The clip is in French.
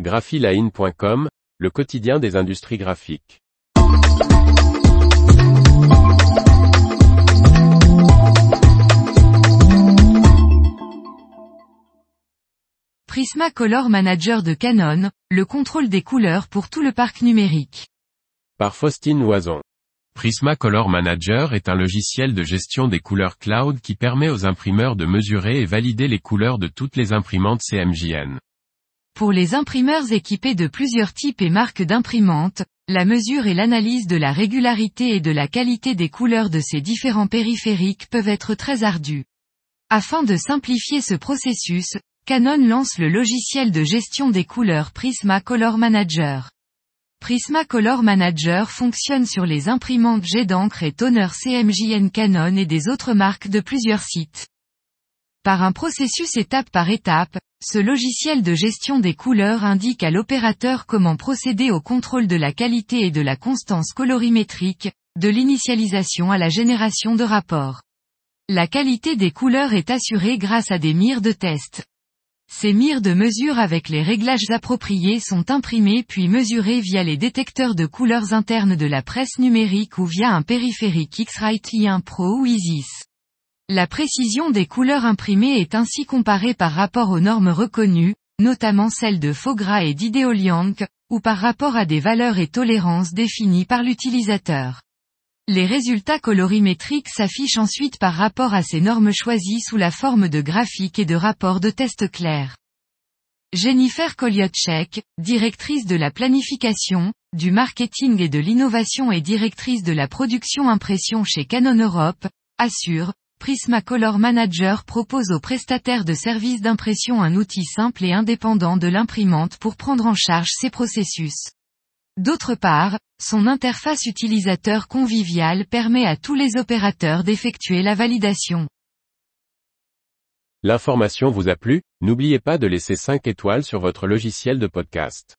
graphiline.com, le quotidien des industries graphiques. Prismacolor Manager de Canon, le contrôle des couleurs pour tout le parc numérique. Par Faustine Loison. Prismacolor Manager est un logiciel de gestion des couleurs cloud qui permet aux imprimeurs de mesurer et valider les couleurs de toutes les imprimantes CMJN. Pour les imprimeurs équipés de plusieurs types et marques d'imprimantes, la mesure et l'analyse de la régularité et de la qualité des couleurs de ces différents périphériques peuvent être très ardues. Afin de simplifier ce processus, Canon lance le logiciel de gestion des couleurs Prisma Color Manager. Prisma Color Manager fonctionne sur les imprimantes jet d'encre et toner CMJN Canon et des autres marques de plusieurs sites. Par un processus étape par étape, ce logiciel de gestion des couleurs indique à l'opérateur comment procéder au contrôle de la qualité et de la constance colorimétrique, de l'initialisation à la génération de rapports. La qualité des couleurs est assurée grâce à des mires de test. Ces mires de mesure avec les réglages appropriés sont imprimés puis mesurés via les détecteurs de couleurs internes de la presse numérique ou via un périphérique X-Rite i1 Pro ou ISIS. La précision des couleurs imprimées est ainsi comparée par rapport aux normes reconnues, notamment celles de Fogra et d'Ideoliank, ou par rapport à des valeurs et tolérances définies par l'utilisateur. Les résultats colorimétriques s'affichent ensuite par rapport à ces normes choisies sous la forme de graphiques et de rapports de tests clairs. Jennifer Koliotchek, directrice de la planification, du marketing et de l'innovation et directrice de la production impression chez Canon Europe, assure, Prismacolor Manager propose aux prestataires de services d'impression un outil simple et indépendant de l'imprimante pour prendre en charge ces processus. D'autre part, son interface utilisateur conviviale permet à tous les opérateurs d'effectuer la validation. L'information vous a plu, n'oubliez pas de laisser 5 étoiles sur votre logiciel de podcast.